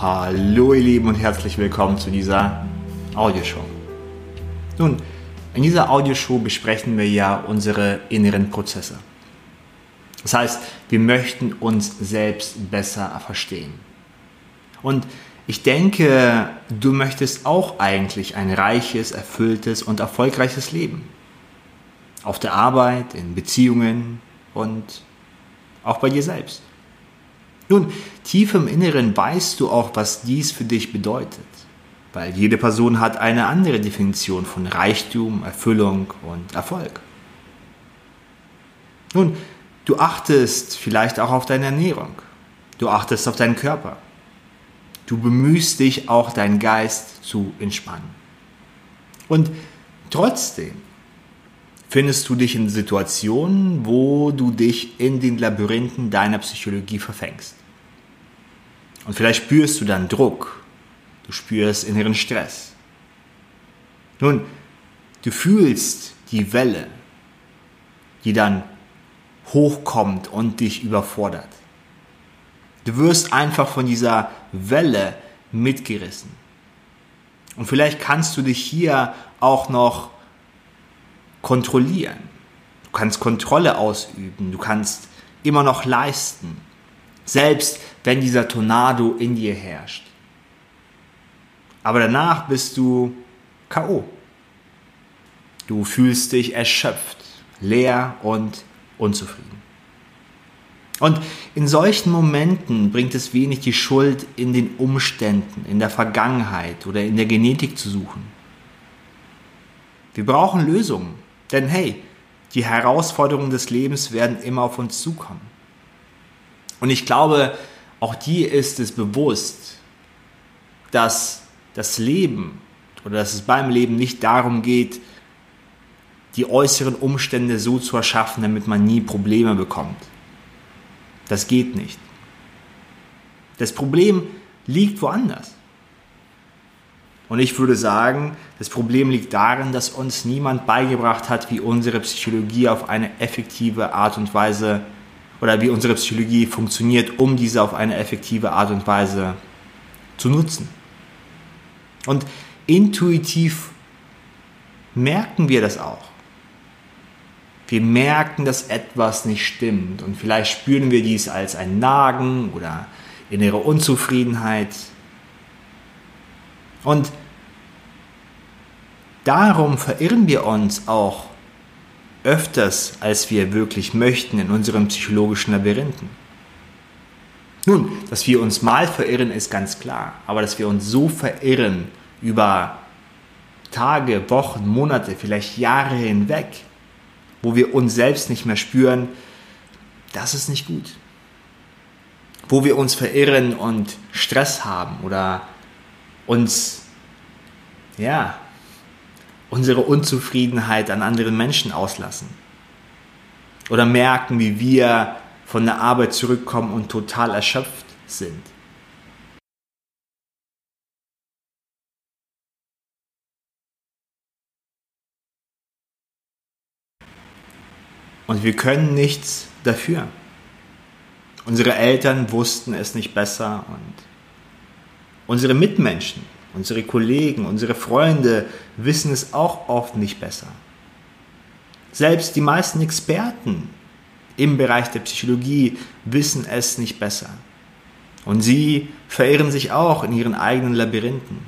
Hallo ihr Lieben und herzlich willkommen zu dieser Audioshow. Nun, in dieser Audioshow besprechen wir ja unsere inneren Prozesse. Das heißt, wir möchten uns selbst besser verstehen. Und ich denke, du möchtest auch eigentlich ein reiches, erfülltes und erfolgreiches Leben. Auf der Arbeit, in Beziehungen und auch bei dir selbst. Nun, tief im Inneren weißt du auch, was dies für dich bedeutet, weil jede Person hat eine andere Definition von Reichtum, Erfüllung und Erfolg. Nun, du achtest vielleicht auch auf deine Ernährung, du achtest auf deinen Körper, du bemühst dich auch deinen Geist zu entspannen. Und trotzdem findest du dich in Situationen, wo du dich in den Labyrinthen deiner Psychologie verfängst. Und vielleicht spürst du dann Druck, du spürst inneren Stress. Nun, du fühlst die Welle, die dann hochkommt und dich überfordert. Du wirst einfach von dieser Welle mitgerissen. Und vielleicht kannst du dich hier auch noch kontrollieren. Du kannst Kontrolle ausüben, du kannst immer noch leisten, selbst wenn dieser Tornado in dir herrscht. Aber danach bist du KO. Du fühlst dich erschöpft, leer und unzufrieden. Und in solchen Momenten bringt es wenig die Schuld in den Umständen, in der Vergangenheit oder in der Genetik zu suchen. Wir brauchen Lösungen. Denn hey, die Herausforderungen des Lebens werden immer auf uns zukommen. Und ich glaube, auch dir ist es bewusst, dass das Leben oder dass es beim Leben nicht darum geht, die äußeren Umstände so zu erschaffen, damit man nie Probleme bekommt. Das geht nicht. Das Problem liegt woanders. Und ich würde sagen, das Problem liegt darin, dass uns niemand beigebracht hat, wie unsere Psychologie auf eine effektive Art und Weise oder wie unsere Psychologie funktioniert, um diese auf eine effektive Art und Weise zu nutzen. Und intuitiv merken wir das auch. Wir merken, dass etwas nicht stimmt und vielleicht spüren wir dies als ein Nagen oder innere Unzufriedenheit und darum verirren wir uns auch öfters, als wir wirklich möchten in unseren psychologischen Labyrinthen. Nun, dass wir uns mal verirren, ist ganz klar, aber dass wir uns so verirren über Tage, Wochen, Monate, vielleicht Jahre hinweg, wo wir uns selbst nicht mehr spüren, das ist nicht gut. Wo wir uns verirren und Stress haben oder uns, ja, unsere Unzufriedenheit an anderen Menschen auslassen. Oder merken, wie wir von der Arbeit zurückkommen und total erschöpft sind. Und wir können nichts dafür. Unsere Eltern wussten es nicht besser und Unsere Mitmenschen, unsere Kollegen, unsere Freunde wissen es auch oft nicht besser. Selbst die meisten Experten im Bereich der Psychologie wissen es nicht besser. Und sie verirren sich auch in ihren eigenen Labyrinthen.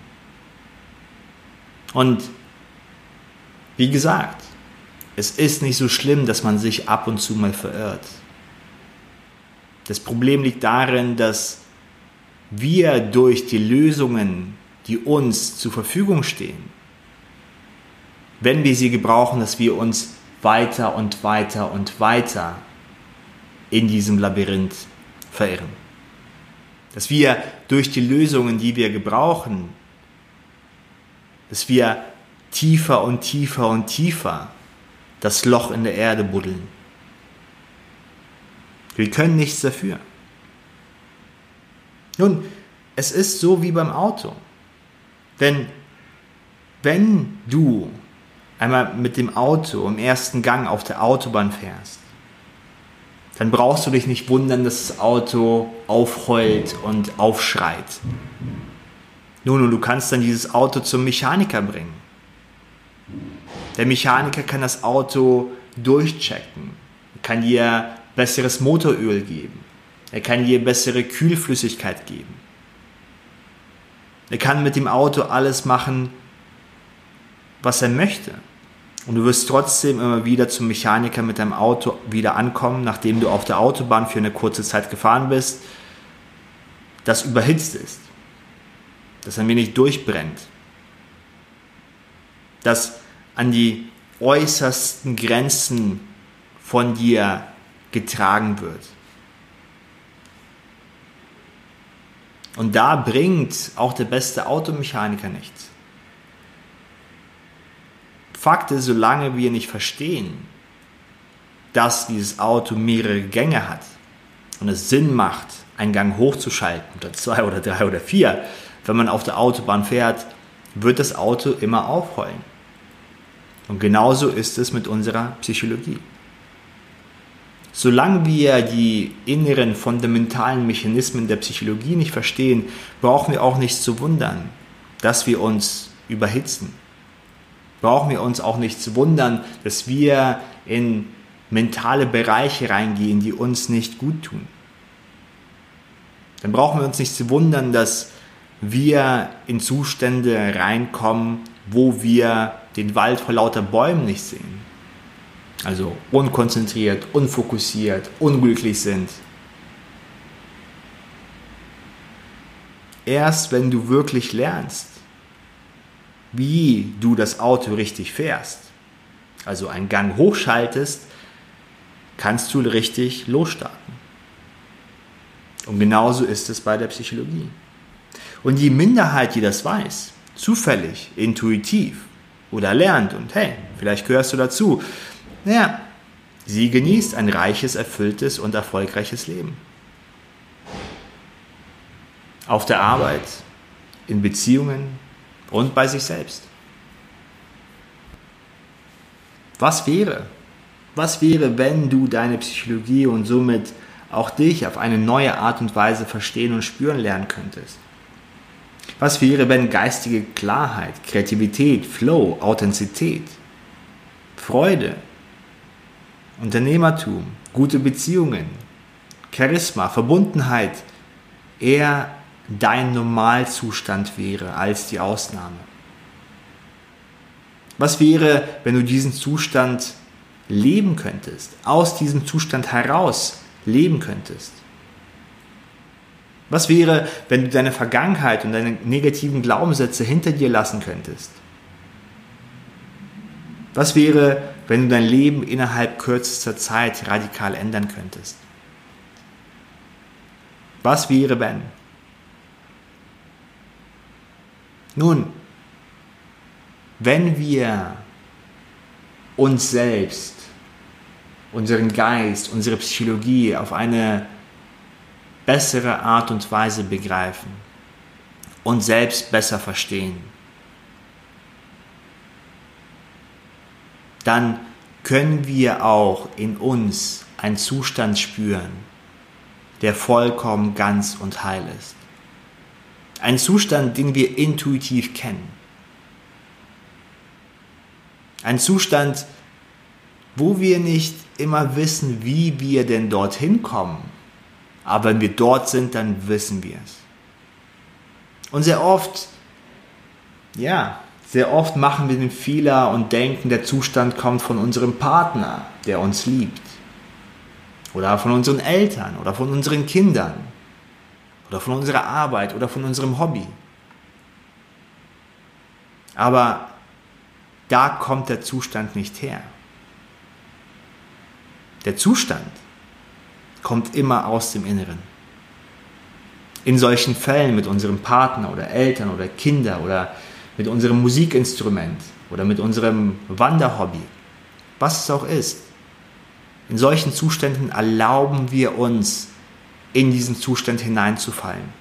Und wie gesagt, es ist nicht so schlimm, dass man sich ab und zu mal verirrt. Das Problem liegt darin, dass wir durch die Lösungen, die uns zur Verfügung stehen, wenn wir sie gebrauchen, dass wir uns weiter und weiter und weiter in diesem Labyrinth verirren. Dass wir durch die Lösungen, die wir gebrauchen, dass wir tiefer und tiefer und tiefer das Loch in der Erde buddeln. Wir können nichts dafür. Nun, es ist so wie beim Auto. Denn wenn du einmal mit dem Auto im ersten Gang auf der Autobahn fährst, dann brauchst du dich nicht wundern, dass das Auto aufheult und aufschreit. Nun, und du kannst dann dieses Auto zum Mechaniker bringen. Der Mechaniker kann das Auto durchchecken, kann dir besseres Motoröl geben, er kann dir bessere Kühlflüssigkeit geben. Er kann mit dem Auto alles machen, was er möchte. Und du wirst trotzdem immer wieder zum Mechaniker mit deinem Auto wieder ankommen, nachdem du auf der Autobahn für eine kurze Zeit gefahren bist, das überhitzt ist, das ein wenig durchbrennt, das an die äußersten Grenzen von dir getragen wird. Und da bringt auch der beste Automechaniker nichts. Fakt ist, solange wir nicht verstehen, dass dieses Auto mehrere Gänge hat und es Sinn macht, einen Gang hochzuschalten oder zwei oder drei oder vier, wenn man auf der Autobahn fährt, wird das Auto immer aufheulen. Und genauso ist es mit unserer Psychologie. Solange wir die inneren fundamentalen Mechanismen der Psychologie nicht verstehen, brauchen wir auch nicht zu wundern, dass wir uns überhitzen brauchen wir uns auch nicht zu wundern, dass wir in mentale Bereiche reingehen, die uns nicht gut tun. Dann brauchen wir uns nicht zu wundern, dass wir in Zustände reinkommen, wo wir den Wald vor lauter Bäumen nicht sehen. Also unkonzentriert, unfokussiert, unglücklich sind. Erst wenn du wirklich lernst, wie du das Auto richtig fährst, also einen Gang hochschaltest, kannst du richtig losstarten. Und genauso ist es bei der Psychologie. Und die Minderheit, die das weiß, zufällig, intuitiv oder lernt und hey, vielleicht gehörst du dazu, naja, sie genießt ein reiches, erfülltes und erfolgreiches Leben. Auf der Arbeit, in Beziehungen, und bei sich selbst. Was wäre? Was wäre, wenn du deine Psychologie und somit auch dich auf eine neue Art und Weise verstehen und spüren lernen könntest? Was wäre, wenn geistige Klarheit, Kreativität, Flow, Authentizität, Freude, Unternehmertum, gute Beziehungen, Charisma, Verbundenheit eher dein Normalzustand wäre als die Ausnahme? Was wäre, wenn du diesen Zustand leben könntest, aus diesem Zustand heraus leben könntest? Was wäre, wenn du deine Vergangenheit und deine negativen Glaubenssätze hinter dir lassen könntest? Was wäre, wenn du dein Leben innerhalb kürzester Zeit radikal ändern könntest? Was wäre, wenn? Nun, wenn wir uns selbst, unseren Geist, unsere Psychologie auf eine bessere Art und Weise begreifen und selbst besser verstehen, dann können wir auch in uns einen Zustand spüren, der vollkommen ganz und heil ist. Ein Zustand, den wir intuitiv kennen. Ein Zustand, wo wir nicht immer wissen, wie wir denn dorthin kommen. Aber wenn wir dort sind, dann wissen wir es. Und sehr oft, ja, sehr oft machen wir den Fehler und denken, der Zustand kommt von unserem Partner, der uns liebt. Oder von unseren Eltern oder von unseren Kindern oder von unserer Arbeit oder von unserem Hobby. Aber da kommt der Zustand nicht her. Der Zustand kommt immer aus dem Inneren. In solchen Fällen mit unserem Partner oder Eltern oder Kinder oder mit unserem Musikinstrument oder mit unserem Wanderhobby, was es auch ist. In solchen Zuständen erlauben wir uns in diesen Zustand hineinzufallen.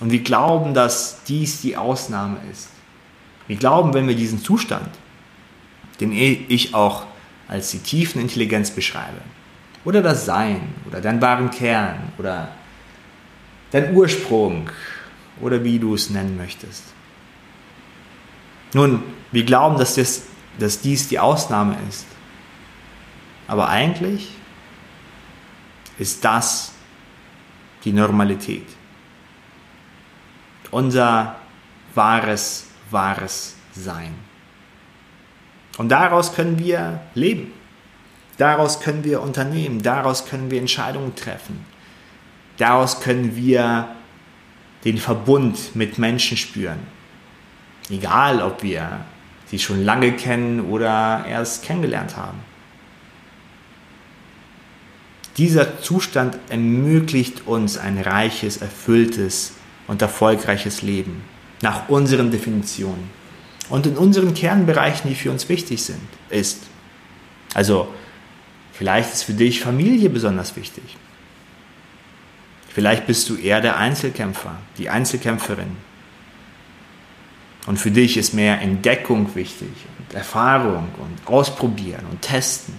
Und wir glauben, dass dies die Ausnahme ist. Wir glauben, wenn wir diesen Zustand, den ich auch als die tiefen Intelligenz beschreibe, oder das Sein, oder deinen wahren Kern, oder dein Ursprung, oder wie du es nennen möchtest. Nun, wir glauben, dass, das, dass dies die Ausnahme ist. Aber eigentlich ist das die Normalität. Unser wahres, wahres Sein. Und daraus können wir leben. Daraus können wir unternehmen. Daraus können wir Entscheidungen treffen. Daraus können wir den Verbund mit Menschen spüren. Egal, ob wir sie schon lange kennen oder erst kennengelernt haben. Dieser Zustand ermöglicht uns ein reiches, erfülltes und erfolgreiches Leben nach unseren Definitionen und in unseren Kernbereichen, die für uns wichtig sind, ist. Also vielleicht ist für dich Familie besonders wichtig. Vielleicht bist du eher der Einzelkämpfer, die Einzelkämpferin. Und für dich ist mehr Entdeckung wichtig und Erfahrung und Ausprobieren und Testen.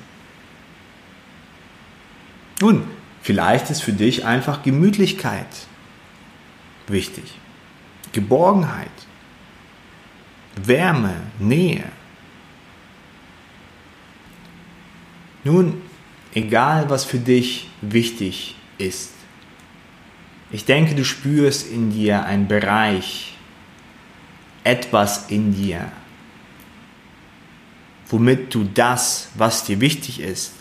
Nun, vielleicht ist für dich einfach Gemütlichkeit wichtig. Geborgenheit, Wärme, Nähe. Nun, egal was für dich wichtig ist, ich denke, du spürst in dir einen Bereich, etwas in dir, womit du das, was dir wichtig ist,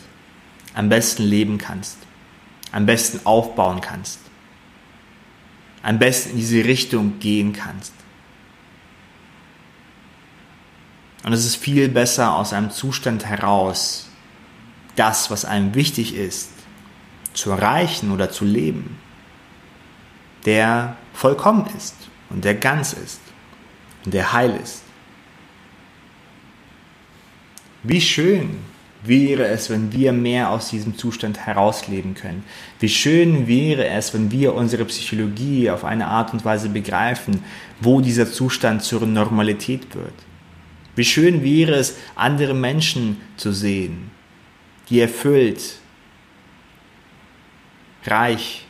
am besten leben kannst, am besten aufbauen kannst, am besten in diese Richtung gehen kannst. Und es ist viel besser aus einem Zustand heraus, das, was einem wichtig ist, zu erreichen oder zu leben, der vollkommen ist und der ganz ist und der heil ist. Wie schön wäre es, wenn wir mehr aus diesem Zustand herausleben können. Wie schön wäre es, wenn wir unsere Psychologie auf eine Art und Weise begreifen, wo dieser Zustand zur Normalität wird. Wie schön wäre es, andere Menschen zu sehen, die erfüllt, reich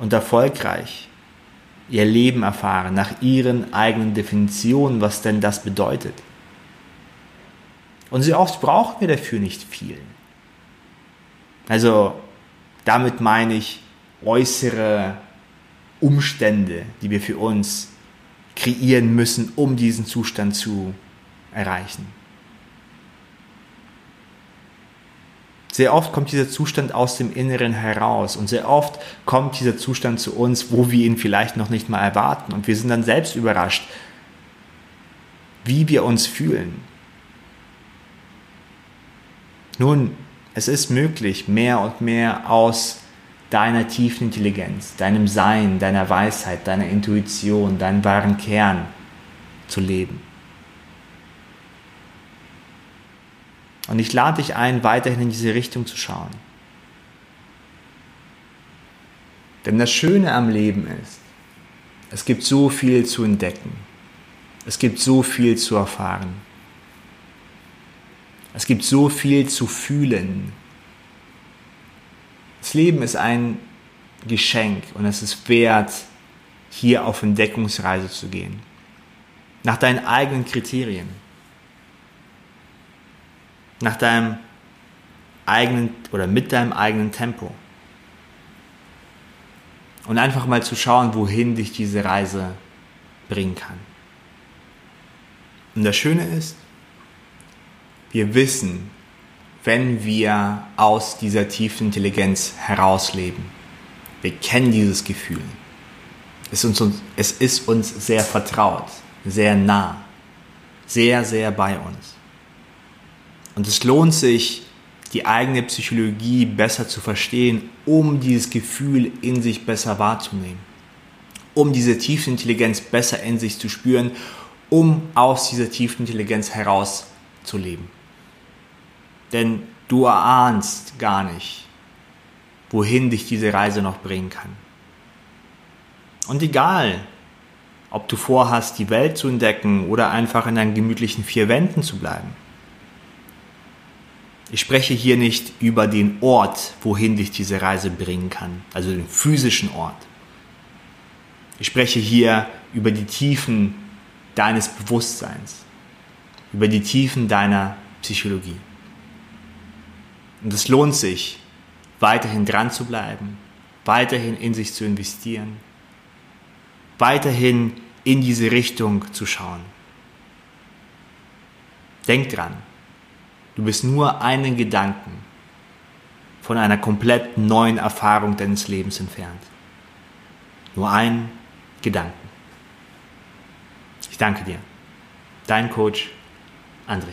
und erfolgreich ihr Leben erfahren, nach ihren eigenen Definitionen, was denn das bedeutet. Und sehr oft brauchen wir dafür nicht viel. Also damit meine ich äußere Umstände, die wir für uns kreieren müssen, um diesen Zustand zu erreichen. Sehr oft kommt dieser Zustand aus dem Inneren heraus und sehr oft kommt dieser Zustand zu uns, wo wir ihn vielleicht noch nicht mal erwarten und wir sind dann selbst überrascht, wie wir uns fühlen. Nun, es ist möglich, mehr und mehr aus deiner tiefen Intelligenz, deinem Sein, deiner Weisheit, deiner Intuition, deinem wahren Kern zu leben. Und ich lade dich ein, weiterhin in diese Richtung zu schauen. Denn das Schöne am Leben ist, es gibt so viel zu entdecken. Es gibt so viel zu erfahren. Es gibt so viel zu fühlen. Das Leben ist ein Geschenk und es ist wert, hier auf Entdeckungsreise zu gehen. Nach deinen eigenen Kriterien. Nach deinem eigenen oder mit deinem eigenen Tempo. Und einfach mal zu schauen, wohin dich diese Reise bringen kann. Und das Schöne ist, wir wissen, wenn wir aus dieser tiefen Intelligenz herausleben. Wir kennen dieses Gefühl. Es ist, uns, es ist uns sehr vertraut, sehr nah, sehr, sehr bei uns. Und es lohnt sich, die eigene Psychologie besser zu verstehen, um dieses Gefühl in sich besser wahrzunehmen, um diese tiefe Intelligenz besser in sich zu spüren, um aus dieser tiefen Intelligenz heraus zu leben. Denn du erahnst gar nicht, wohin dich diese Reise noch bringen kann. Und egal, ob du vorhast, die Welt zu entdecken oder einfach in deinen gemütlichen vier Wänden zu bleiben. Ich spreche hier nicht über den Ort, wohin dich diese Reise bringen kann, also den physischen Ort. Ich spreche hier über die Tiefen deines Bewusstseins, über die Tiefen deiner Psychologie. Und es lohnt sich, weiterhin dran zu bleiben, weiterhin in sich zu investieren, weiterhin in diese Richtung zu schauen. Denk dran, du bist nur einen Gedanken von einer komplett neuen Erfahrung deines Lebens entfernt. Nur ein Gedanken. Ich danke dir. Dein Coach André.